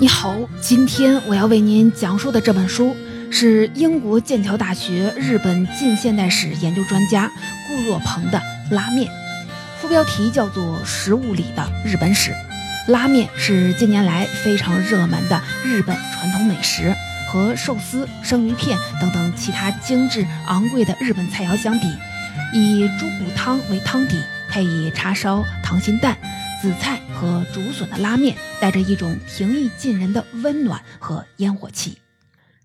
你好，今天我要为您讲述的这本书是英国剑桥大学日本近现代史研究专家顾若鹏的《拉面》，副标题叫做《食物里的日本史》。拉面是近年来非常热门的日本传统美食，和寿司、生鱼片等等其他精致昂贵的日本菜肴相比，以猪骨汤为汤底，配以叉烧、溏心蛋。紫菜和竹笋的拉面，带着一种平易近人的温暖和烟火气。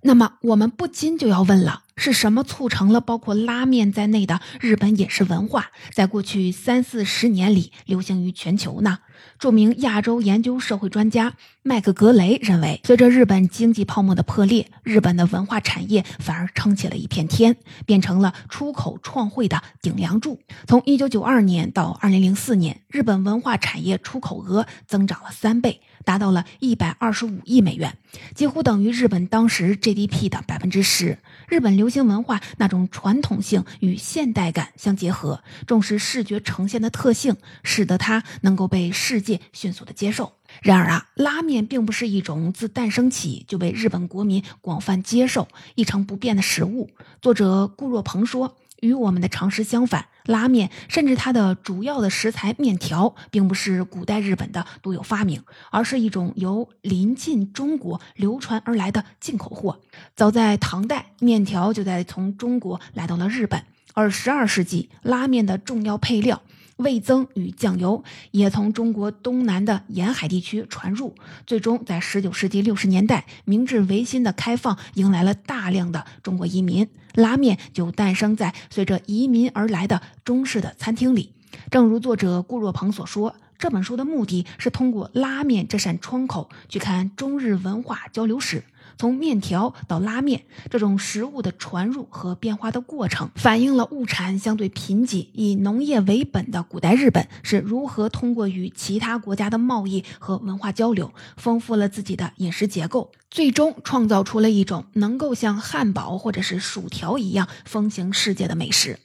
那么，我们不禁就要问了：是什么促成了包括拉面在内的日本饮食文化，在过去三四十年里流行于全球呢？著名亚洲研究社会专家麦克格雷认为，随着日本经济泡沫的破裂，日本的文化产业反而撑起了一片天，变成了出口创汇的顶梁柱。从1992年到2004年，日本文化产业出口额增长了三倍，达到了125亿美元，几乎等于日本当时 GDP 的百分之十。日本流行文化那种传统性与现代感相结合，重视视觉呈现的特性，使得它能够被世界迅速的接受。然而啊，拉面并不是一种自诞生起就被日本国民广泛接受、一成不变的食物。作者顾若鹏说。与我们的常识相反，拉面甚至它的主要的食材面条，并不是古代日本的独有发明，而是一种由临近中国流传而来的进口货。早在唐代，面条就在从中国来到了日本，而十二世纪，拉面的重要配料。味增与酱油也从中国东南的沿海地区传入，最终在十九世纪六十年代，明治维新的开放迎来了大量的中国移民，拉面就诞生在随着移民而来的中式的餐厅里。正如作者顾若鹏所说。这本书的目的是通过拉面这扇窗口去看中日文化交流史，从面条到拉面这种食物的传入和变化的过程，反映了物产相对贫瘠、以农业为本的古代日本是如何通过与其他国家的贸易和文化交流，丰富了自己的饮食结构，最终创造出了一种能够像汉堡或者是薯条一样风行世界的美食。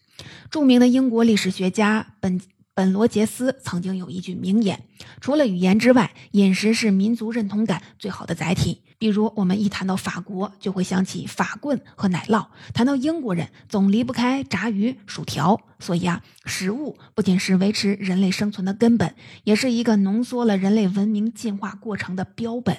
著名的英国历史学家本。本罗杰斯曾经有一句名言：“除了语言之外，饮食是民族认同感最好的载体。”比如，我们一谈到法国，就会想起法棍和奶酪；谈到英国人，总离不开炸鱼、薯条。所以啊，食物不仅是维持人类生存的根本，也是一个浓缩了人类文明进化过程的标本。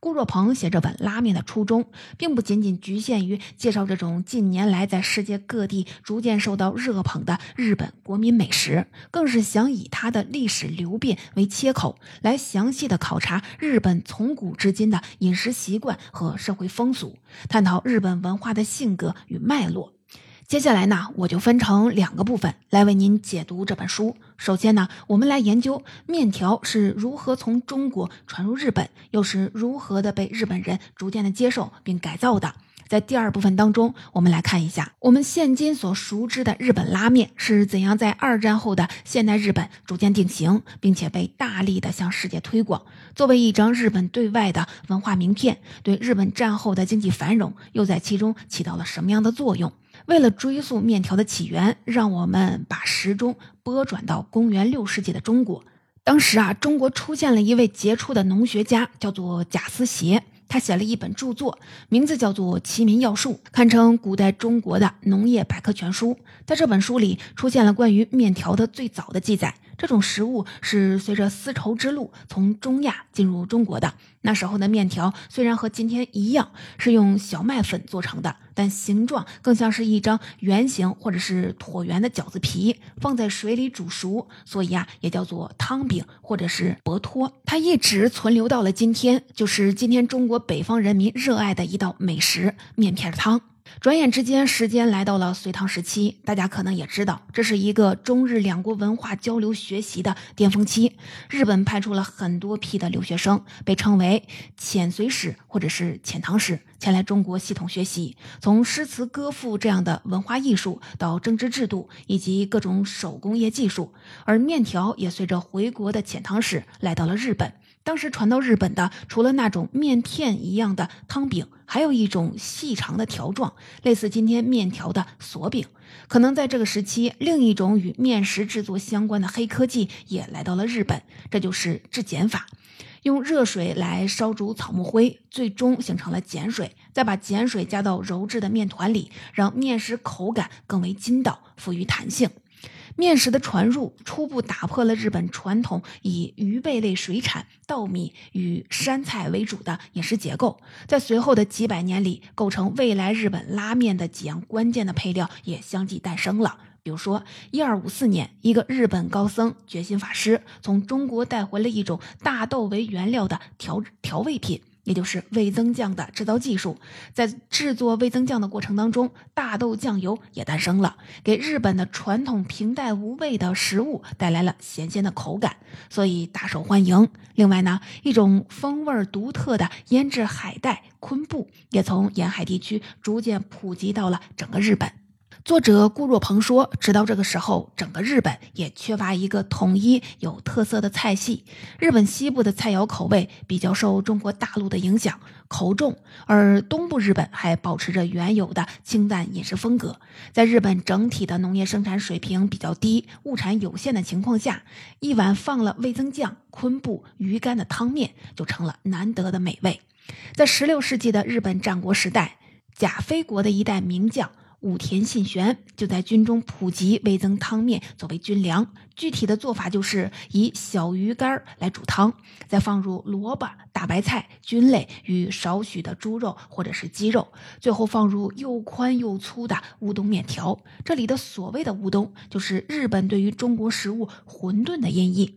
顾若鹏写这本拉面的初衷，并不仅仅局限于介绍这种近年来在世界各地逐渐受到热捧的日本国民美食，更是想以它的历史流变为切口，来详细的考察日本从古至今的饮食习惯和社会风俗，探讨日本文化的性格与脉络。接下来呢，我就分成两个部分来为您解读这本书。首先呢，我们来研究面条是如何从中国传入日本，又是如何的被日本人逐渐的接受并改造的。在第二部分当中，我们来看一下我们现今所熟知的日本拉面是怎样在二战后的现代日本逐渐定型，并且被大力的向世界推广，作为一张日本对外的文化名片，对日本战后的经济繁荣又在其中起到了什么样的作用？为了追溯面条的起源，让我们把时钟拨转到公元六世纪的中国。当时啊，中国出现了一位杰出的农学家，叫做贾思勰。他写了一本著作，名字叫做《齐民要术》，堪称古代中国的农业百科全书。在这本书里，出现了关于面条的最早的记载。这种食物是随着丝绸之路从中亚进入中国的。那时候的面条虽然和今天一样是用小麦粉做成的，但形状更像是一张圆形或者是椭圆的饺子皮，放在水里煮熟，所以啊也叫做汤饼或者是薄托。它一直存留到了今天，就是今天中国北方人民热爱的一道美食——面片汤。转眼之间，时间来到了隋唐时期。大家可能也知道，这是一个中日两国文化交流学习的巅峰期。日本派出了很多批的留学生，被称为遣隋使或者是遣唐使，前来中国系统学习，从诗词歌赋这样的文化艺术，到政治制度以及各种手工业技术。而面条也随着回国的遣唐使来到了日本。当时传到日本的，除了那种面片一样的汤饼，还有一种细长的条状，类似今天面条的锁饼。可能在这个时期，另一种与面食制作相关的黑科技也来到了日本，这就是制碱法。用热水来烧煮草木灰，最终形成了碱水，再把碱水加到揉制的面团里，让面食口感更为筋道，富于弹性。面食的传入，初步打破了日本传统以鱼贝类水产、稻米与山菜为主的饮食结构。在随后的几百年里，构成未来日本拉面的几样关键的配料也相继诞生了。比如说，一二五四年，一个日本高僧觉心法师从中国带回了一种大豆为原料的调调味品。也就是味增酱的制造技术，在制作味增酱的过程当中，大豆酱油也诞生了，给日本的传统平淡无味的食物带来了咸鲜的口感，所以大受欢迎。另外呢，一种风味独特的腌制海带昆布也从沿海地区逐渐普及到了整个日本。作者顾若鹏说：“直到这个时候，整个日本也缺乏一个统一有特色的菜系。日本西部的菜肴口味比较受中国大陆的影响，口重；而东部日本还保持着原有的清淡饮食风格。在日本整体的农业生产水平比较低、物产有限的情况下，一碗放了味增酱、昆布、鱼干的汤面就成了难得的美味。在16世纪的日本战国时代，甲斐国的一代名将。”武田信玄就在军中普及味增汤面作为军粮。具体的做法就是以小鱼干来煮汤，再放入萝卜、大白菜、菌类与少许的猪肉或者是鸡肉，最后放入又宽又粗的乌冬面条。这里的所谓的乌冬，就是日本对于中国食物馄饨的音译。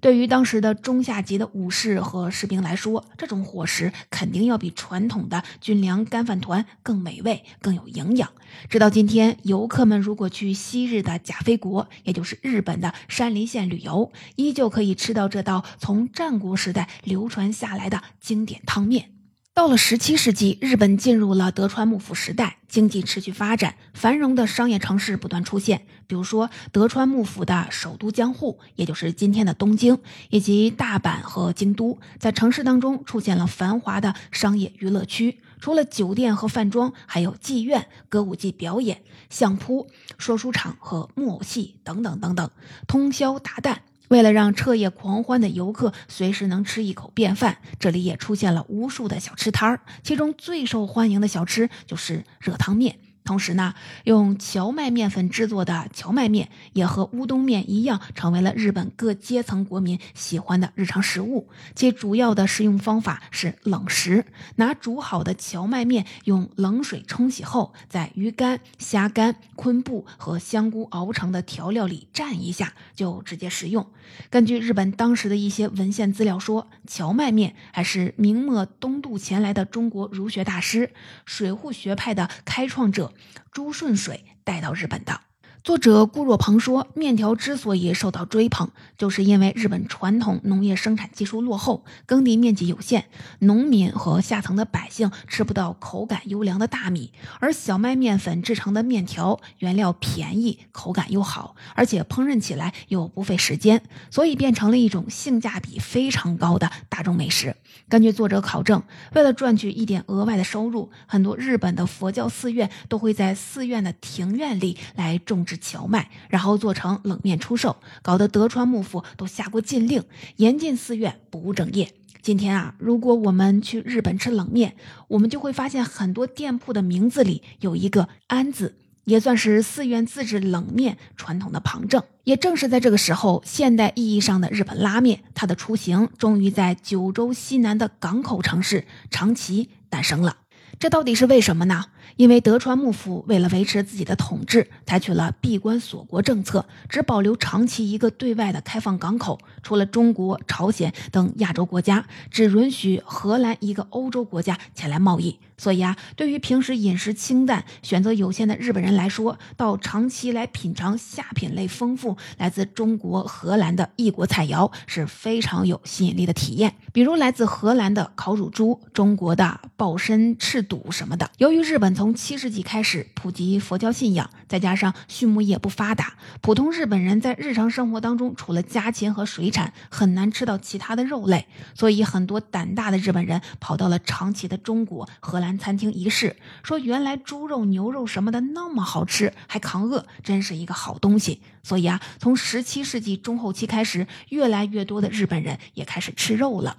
对于当时的中下级的武士和士兵来说，这种伙食肯定要比传统的军粮干饭团更美味、更有营养。直到今天，游客们如果去昔日的甲斐国，也就是日本的山梨县旅游，依旧可以吃到这道从战国时代流传下来的经典汤面。到了十七世纪，日本进入了德川幕府时代，经济持续发展，繁荣的商业城市不断出现。比如说，德川幕府的首都江户，也就是今天的东京，以及大阪和京都，在城市当中出现了繁华的商业娱乐区。除了酒店和饭庄，还有妓院、歌舞伎表演、相扑、说书场和木偶戏等等等等，通宵达旦。为了让彻夜狂欢的游客随时能吃一口便饭，这里也出现了无数的小吃摊儿，其中最受欢迎的小吃就是热汤面。同时呢，用荞麦面粉制作的荞麦面也和乌冬面一样，成为了日本各阶层国民喜欢的日常食物。其主要的食用方法是冷食，拿煮好的荞麦面用冷水冲洗后，在鱼干、虾干、昆布和香菇熬成的调料里蘸一下，就直接食用。根据日本当时的一些文献资料说，荞麦面还是明末东渡前来的中国儒学大师水户学派的开创者。朱顺水带到日本的作者顾若鹏说，面条之所以受到追捧，就是因为日本传统农业生产技术落后，耕地面积有限，农民和下层的百姓吃不到口感优良的大米，而小麦面粉制成的面条原料便宜，口感又好，而且烹饪起来又不费时间，所以变成了一种性价比非常高的大众美食。根据作者考证，为了赚取一点额外的收入，很多日本的佛教寺院都会在寺院的庭院里来种植荞麦，然后做成冷面出售，搞得德川幕府都下过禁令，严禁寺院不务正业。今天啊，如果我们去日本吃冷面，我们就会发现很多店铺的名字里有一个“安”字。也算是寺院自制冷面传统的旁证。也正是在这个时候，现代意义上的日本拉面，它的雏形终于在九州西南的港口城市长崎诞生了。这到底是为什么呢？因为德川幕府为了维持自己的统治，采取了闭关锁国政策，只保留长崎一个对外的开放港口，除了中国、朝鲜等亚洲国家，只允许荷兰一个欧洲国家前来贸易。所以啊，对于平时饮食清淡、选择有限的日本人来说，到长崎来品尝下品类丰富、来自中国、荷兰的异国菜肴是非常有吸引力的体验。比如来自荷兰的烤乳猪、中国的鲍参翅肚什么的。由于日本从七世纪开始普及佛教信仰，再加上畜牧业不发达，普通日本人在日常生活当中除了家禽和水产，很难吃到其他的肉类，所以很多胆大的日本人跑到了长崎的中国、荷兰。餐厅一试，说原来猪肉、牛肉什么的那么好吃，还抗饿，真是一个好东西。所以啊，从十七世纪中后期开始，越来越多的日本人也开始吃肉了。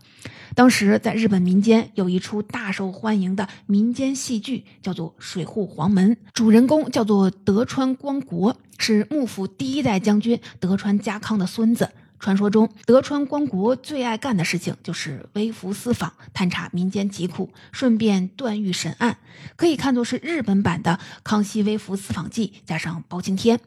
当时在日本民间有一出大受欢迎的民间戏剧，叫做《水户黄门》，主人公叫做德川光国，是幕府第一代将军德川家康的孙子。传说中，德川光国最爱干的事情就是微服私访，探查民间疾苦，顺便断狱审案，可以看作是日本版的《康熙微服私访记》加上包青天。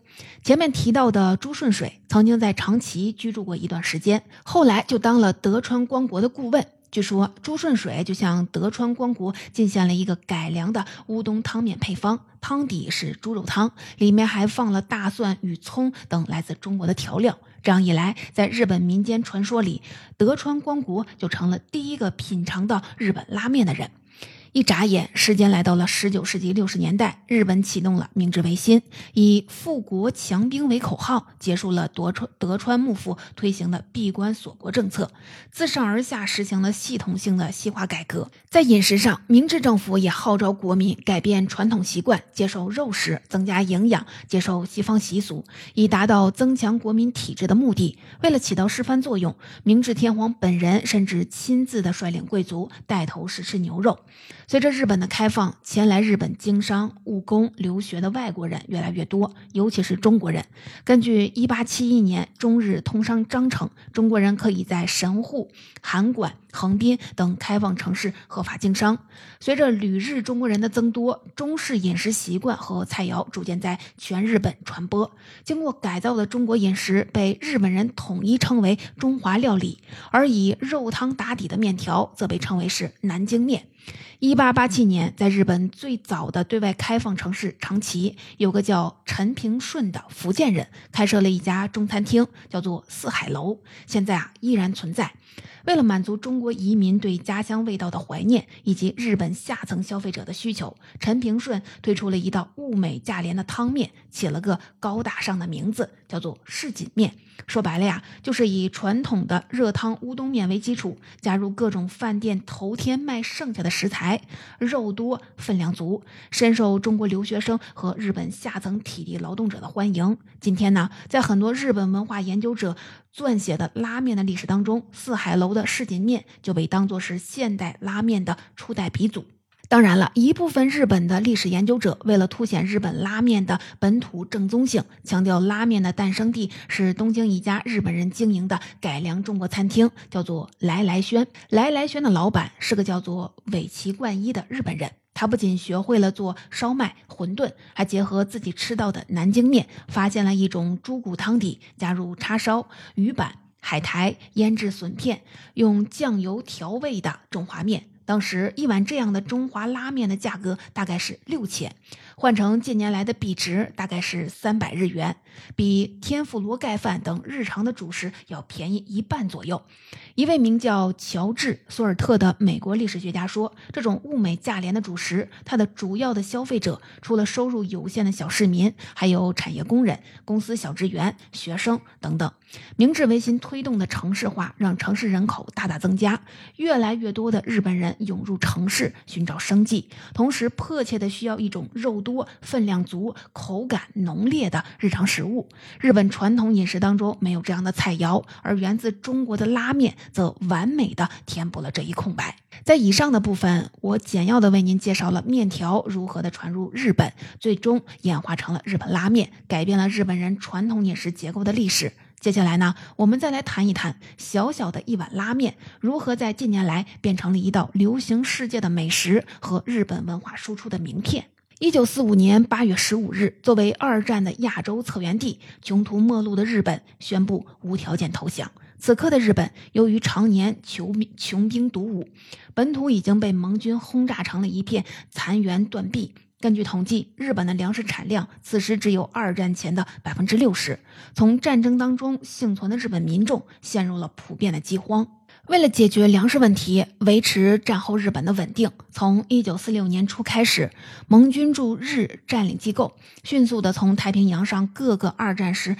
前面提到的朱顺水曾经在长崎居住过一段时间，后来就当了德川光国的顾问。据说朱顺水就向德川光国进献了一个改良的乌冬汤面配方，汤底是猪肉汤，里面还放了大蒜与葱等来自中国的调料。这样一来，在日本民间传说里，德川光国就成了第一个品尝到日本拉面的人。一眨眼，时间来到了十九世纪六十年代，日本启动了明治维新，以富国强兵为口号，结束了德川德川幕府推行的闭关锁国政策，自上而下实行了系统性的西化改革。在饮食上，明治政府也号召国民改变传统习惯，接受肉食，增加营养，接受西方习俗，以达到增强国民体质的目的。为了起到示范作用，明治天皇本人甚至亲自的率领贵族带头试吃牛肉。随着日本的开放，前来日本经商、务工、留学的外国人越来越多，尤其是中国人。根据1871年中日通商章程，中国人可以在神户、函馆、横滨等开放城市合法经商。随着旅日中国人的增多，中式饮食习惯和菜肴逐渐在全日本传播。经过改造的中国饮食被日本人统一称为中华料理，而以肉汤打底的面条则被称为是南京面。一八八七年，在日本最早的对外开放城市长崎，有个叫陈平顺的福建人，开设了一家中餐厅，叫做四海楼。现在啊，依然存在。为了满足中国移民对家乡味道的怀念，以及日本下层消费者的需求，陈平顺推出了一道物美价廉的汤面，起了个高大上的名字，叫做市井面。说白了呀，就是以传统的热汤乌冬面为基础，加入各种饭店头天卖剩下的食材，肉多分量足，深受中国留学生和日本下层体力劳动者的欢迎。今天呢，在很多日本文化研究者撰写的拉面的历史当中，四海楼的市井面就被当作是现代拉面的初代鼻祖。当然了，一部分日本的历史研究者为了凸显日本拉面的本土正宗性，强调拉面的诞生地是东京一家日本人经营的改良中国餐厅，叫做来来轩。来来轩的老板是个叫做尾崎冠一的日本人，他不仅学会了做烧麦、馄饨，还结合自己吃到的南京面，发现了一种猪骨汤底，加入叉烧、鱼板、海苔、腌制笋片，用酱油调味的中华面。当时一碗这样的中华拉面的价格大概是六千，换成近年来的币值大概是三百日元，比天妇罗盖饭等日常的主食要便宜一半左右。一位名叫乔治·索尔特的美国历史学家说，这种物美价廉的主食，它的主要的消费者除了收入有限的小市民，还有产业工人、公司小职员、学生等等。明治维新推动的城市化，让城市人口大大增加，越来越多的日本人。涌入城市寻找生计，同时迫切的需要一种肉多、分量足、口感浓烈的日常食物。日本传统饮食当中没有这样的菜肴，而源自中国的拉面则完美的填补了这一空白。在以上的部分，我简要的为您介绍了面条如何的传入日本，最终演化成了日本拉面，改变了日本人传统饮食结构的历史。接下来呢，我们再来谈一谈小小的一碗拉面如何在近年来变成了一道流行世界的美食和日本文化输出的名片。一九四五年八月十五日，作为二战的亚洲策源地，穷途末路的日本宣布无条件投降。此刻的日本，由于常年穷穷兵黩武，本土已经被盟军轰炸成了一片残垣断壁。根据统计，日本的粮食产量此时只有二战前的百分之六十。从战争当中幸存的日本民众陷入了普遍的饥荒。为了解决粮食问题，维持战后日本的稳定，从一九四六年初开始，盟军驻日占领机构迅速的从太平洋上各个二战时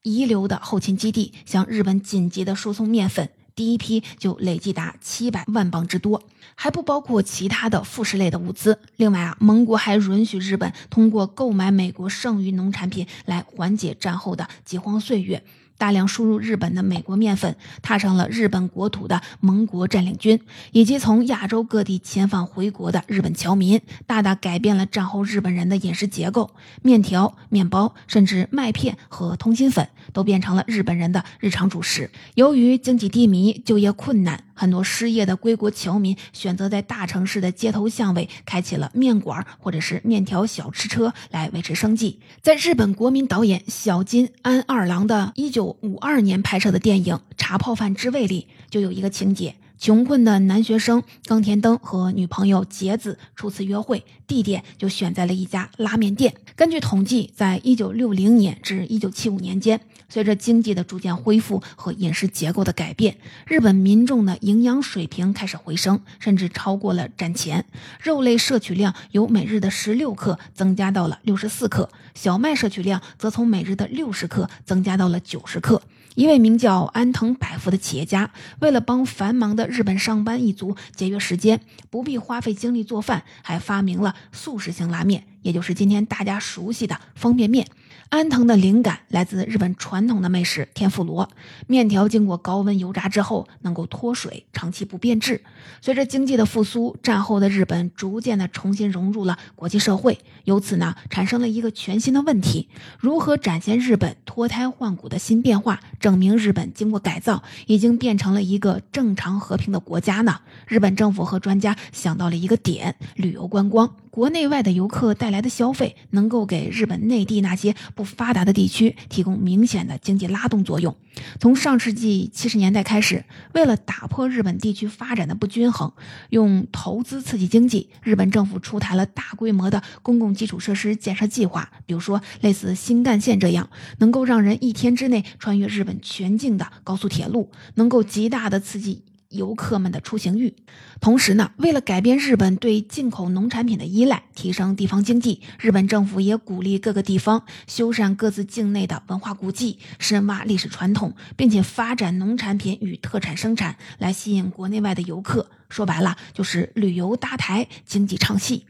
遗留的后勤基地向日本紧急的输送面粉。第一批就累计达七百万磅之多，还不包括其他的副食类的物资。另外啊，盟国还允许日本通过购买美国剩余农产品来缓解战后的饥荒岁月。大量输入日本的美国面粉，踏上了日本国土的盟国占领军，以及从亚洲各地遣返回国的日本侨民，大大改变了战后日本人的饮食结构。面条、面包，甚至麦片和通心粉，都变成了日本人的日常主食。由于经济低迷、就业困难，很多失业的归国侨民选择在大城市的街头巷尾开启了面馆或者是面条小吃车来维持生计。在日本国民导演小津安二郎的一九五二年拍摄的电影《茶泡饭之味》里，就有一个情节：穷困的男学生冈田登和女朋友结子初次约会，地点就选在了一家拉面店。根据统计，在一九六零年至一九七五年间，随着经济的逐渐恢复和饮食结构的改变，日本民众的营养水平开始回升，甚至超过了战前。肉类摄取量由每日的十六克增加到了六十四克，小麦摄取量则从每日的六十克增加到了九十克。一位名叫安藤百福的企业家，为了帮繁忙的日本上班一族节约时间，不必花费精力做饭，还发明了速食型拉面，也就是今天大家熟悉的方便面。安藤的灵感来自日本传统的美食天妇罗，面条经过高温油炸之后能够脱水，长期不变质。随着经济的复苏，战后的日本逐渐的重新融入了国际社会，由此呢产生了一个全新的问题：如何展现日本脱胎换骨的新变化，证明日本经过改造已经变成了一个正常和平的国家呢？日本政府和专家想到了一个点：旅游观光。国内外的游客带来的消费，能够给日本内地那些不发达的地区提供明显的经济拉动作用。从上世纪七十年代开始，为了打破日本地区发展的不均衡，用投资刺激经济，日本政府出台了大规模的公共基础设施建设计划，比如说类似新干线这样，能够让人一天之内穿越日本全境的高速铁路，能够极大的刺激。游客们的出行欲，同时呢，为了改变日本对进口农产品的依赖，提升地方经济，日本政府也鼓励各个地方修缮各自境内的文化古迹，深挖历史传统，并且发展农产品与特产生产，来吸引国内外的游客。说白了，就是旅游搭台，经济唱戏。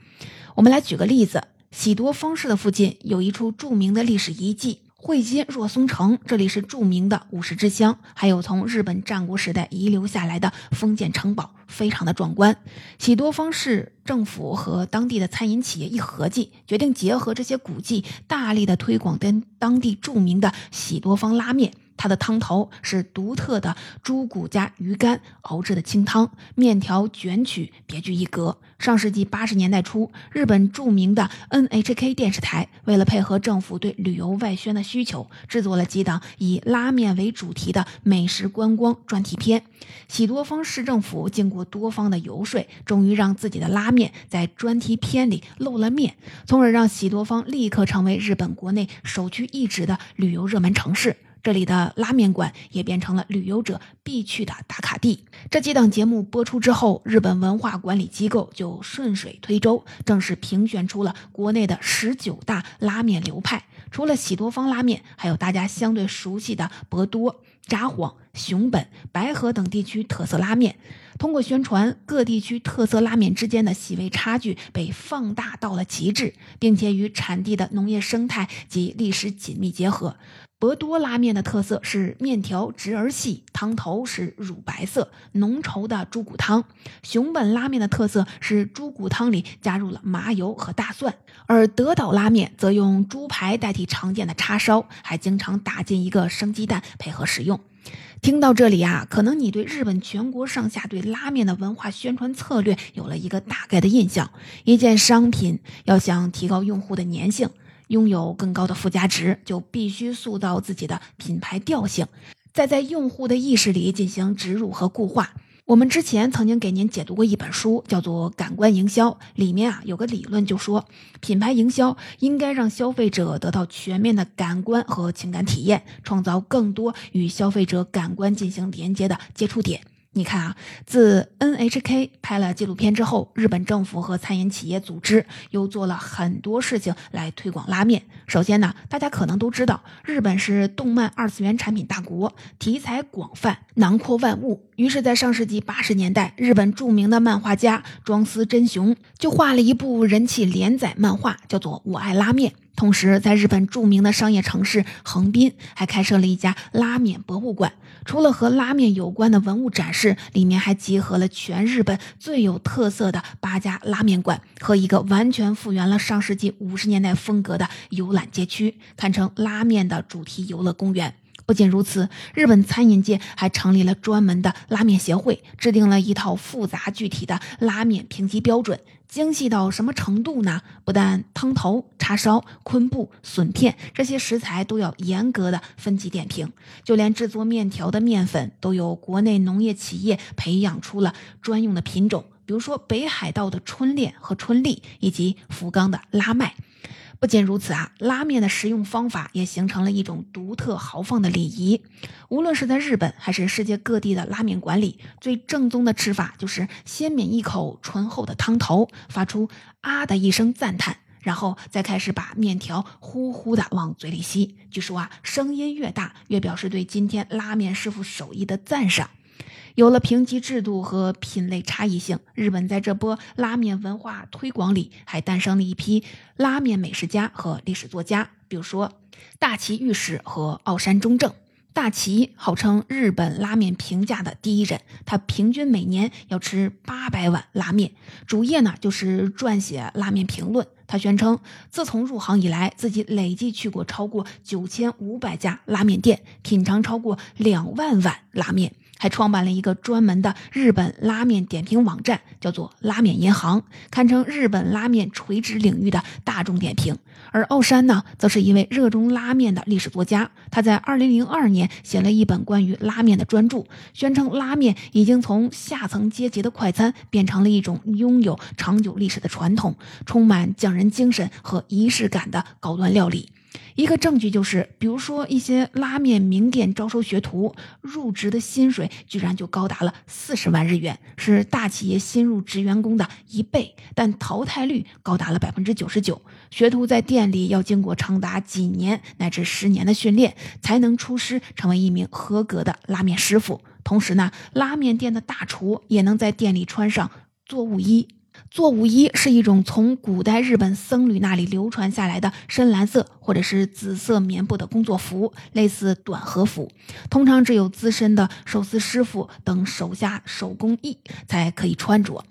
我们来举个例子，喜多方市的附近有一处著名的历史遗迹。会津若松城，这里是著名的武士之乡，还有从日本战国时代遗留下来的封建城堡，非常的壮观。喜多方市政府和当地的餐饮企业一合计，决定结合这些古迹，大力的推广跟当地著名的喜多方拉面。它的汤头是独特的猪骨加鱼干熬制的清汤，面条卷曲别具一格。上世纪八十年代初，日本著名的 NHK 电视台为了配合政府对旅游外宣的需求，制作了几档以拉面为主题的美食观光专题片。喜多方市政府经过多方的游说，终于让自己的拉面在专题片里露了面，从而让喜多方立刻成为日本国内首屈一指的旅游热门城市。这里的拉面馆也变成了旅游者必去的打卡地。这几档节目播出之后，日本文化管理机构就顺水推舟，正式评选出了国内的十九大拉面流派。除了喜多方拉面，还有大家相对熟悉的博多、札幌、熊本、白河等地区特色拉面。通过宣传，各地区特色拉面之间的细微差距被放大到了极致，并且与产地的农业生态及历史紧密结合。博多拉面的特色是面条直而细，汤头是乳白色浓稠的猪骨汤。熊本拉面的特色是猪骨汤里加入了麻油和大蒜，而德岛拉面则用猪排代替常见的叉烧，还经常打进一个生鸡蛋配合食用。听到这里啊，可能你对日本全国上下对拉面的文化宣传策略有了一个大概的印象。一件商品要想提高用户的粘性。拥有更高的附加值，就必须塑造自己的品牌调性。再在用户的意识里进行植入和固化。我们之前曾经给您解读过一本书，叫做《感官营销》，里面啊有个理论就说，品牌营销应该让消费者得到全面的感官和情感体验，创造更多与消费者感官进行连接的接触点。你看啊，自 NHK 拍了纪录片之后，日本政府和餐饮企业组织又做了很多事情来推广拉面。首先呢，大家可能都知道，日本是动漫二次元产品大国，题材广泛，囊括万物。于是，在上世纪八十年代，日本著名的漫画家庄司真雄就画了一部人气连载漫画，叫做《我爱拉面》。同时，在日本著名的商业城市横滨，还开设了一家拉面博物馆。除了和拉面有关的文物展示，里面还集合了全日本最有特色的八家拉面馆和一个完全复原了上世纪五十年代风格的游览街区，堪称拉面的主题游乐公园。不仅如此，日本餐饮界还成立了专门的拉面协会，制定了一套复杂具体的拉面评级标准。精细到什么程度呢？不但汤头、叉烧、昆布、笋片这些食材都要严格的分级点评，就连制作面条的面粉都有国内农业企业培养出了专用的品种，比如说北海道的春恋和春丽，以及福冈的拉麦。不仅如此啊，拉面的食用方法也形成了一种独特豪放的礼仪。无论是在日本还是世界各地的拉面馆里，最正宗的吃法就是先抿一口醇厚的汤头，发出啊的一声赞叹，然后再开始把面条呼呼的往嘴里吸。据说啊，声音越大，越表示对今天拉面师傅手艺的赞赏。有了评级制度和品类差异性，日本在这波拉面文化推广里，还诞生了一批拉面美食家和历史作家，比如说大崎御史和奥山中正。大崎号称日本拉面评价的第一人，他平均每年要吃八百碗拉面，主业呢就是撰写拉面评论。他宣称，自从入行以来，自己累计去过超过九千五百家拉面店，品尝超过两万碗拉面。还创办了一个专门的日本拉面点评网站，叫做“拉面银行”，堪称日本拉面垂直领域的大众点评。而奥山呢，则是一位热衷拉面的历史作家，他在2002年写了一本关于拉面的专著，宣称拉面已经从下层阶级的快餐变成了一种拥有长久历史的传统，充满匠人精神和仪式感的高端料理。一个证据就是，比如说一些拉面名店招收学徒，入职的薪水居然就高达了四十万日元，是大企业新入职员工的一倍，但淘汰率高达了百分之九十九。学徒在店里要经过长达几年乃至十年的训练，才能出师成为一名合格的拉面师傅。同时呢，拉面店的大厨也能在店里穿上作务衣。作务衣是一种从古代日本僧侣那里流传下来的深蓝色或者是紫色棉布的工作服，类似短和服。通常只有资深的寿司师傅等手下手工艺才可以穿着。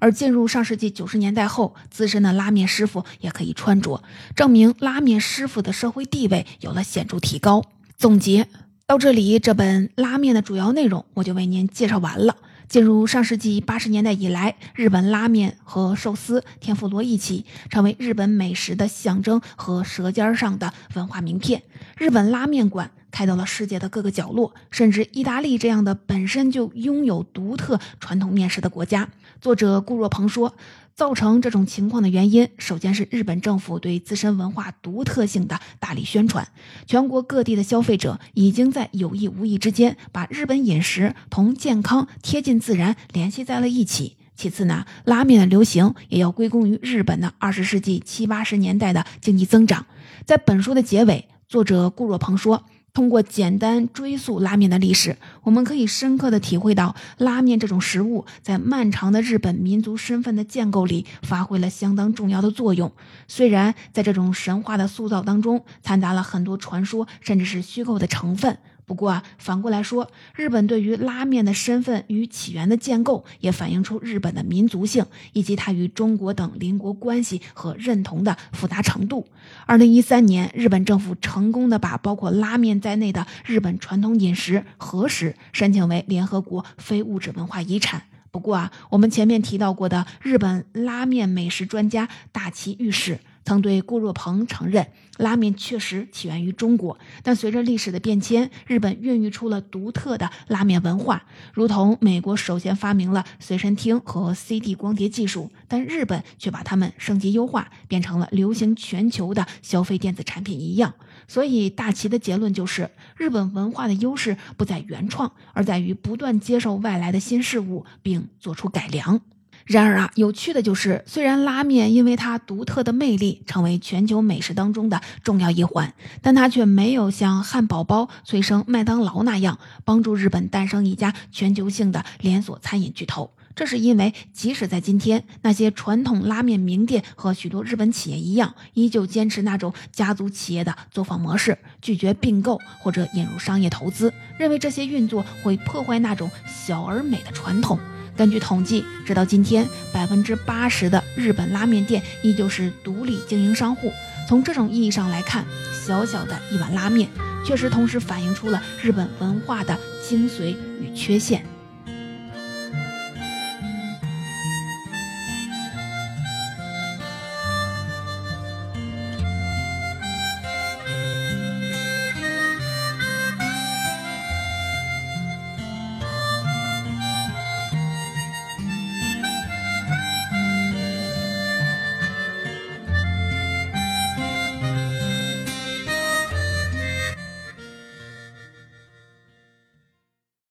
而进入上世纪九十年代后，资深的拉面师傅也可以穿着，证明拉面师傅的社会地位有了显著提高。总结到这里，这本拉面的主要内容我就为您介绍完了。进入上世纪八十年代以来，日本拉面和寿司天妇罗一起，成为日本美食的象征和舌尖上的文化名片。日本拉面馆开到了世界的各个角落，甚至意大利这样的本身就拥有独特传统面食的国家。作者顾若鹏说。造成这种情况的原因，首先是日本政府对自身文化独特性的大力宣传，全国各地的消费者已经在有意无意之间把日本饮食同健康、贴近自然联系在了一起。其次呢，拉面的流行也要归功于日本的二十世纪七八十年代的经济增长。在本书的结尾，作者顾若鹏说。通过简单追溯拉面的历史，我们可以深刻的体会到拉面这种食物在漫长的日本民族身份的建构里发挥了相当重要的作用。虽然在这种神话的塑造当中掺杂了很多传说，甚至是虚构的成分。不过啊，反过来说，日本对于拉面的身份与起源的建构，也反映出日本的民族性以及它与中国等邻国关系和认同的复杂程度。二零一三年，日本政府成功的把包括拉面在内的日本传统饮食核实申请为联合国非物质文化遗产。不过啊，我们前面提到过的日本拉面美食专家大崎裕史。曾对顾若鹏承认，拉面确实起源于中国，但随着历史的变迁，日本孕育出了独特的拉面文化，如同美国首先发明了随身听和 CD 光碟技术，但日本却把它们升级优化，变成了流行全球的消费电子产品一样。所以，大齐的结论就是，日本文化的优势不在原创，而在于不断接受外来的新事物，并做出改良。然而啊，有趣的就是，虽然拉面因为它独特的魅力成为全球美食当中的重要一环，但它却没有像汉堡包催生麦当劳那样，帮助日本诞生一家全球性的连锁餐饮巨头。这是因为，即使在今天，那些传统拉面名店和许多日本企业一样，依旧坚持那种家族企业的作坊模式，拒绝并购或者引入商业投资，认为这些运作会破坏那种小而美的传统。根据统计，直到今天，百分之八十的日本拉面店依旧是独立经营商户。从这种意义上来看，小小的一碗拉面，确实同时反映出了日本文化的精髓与缺陷。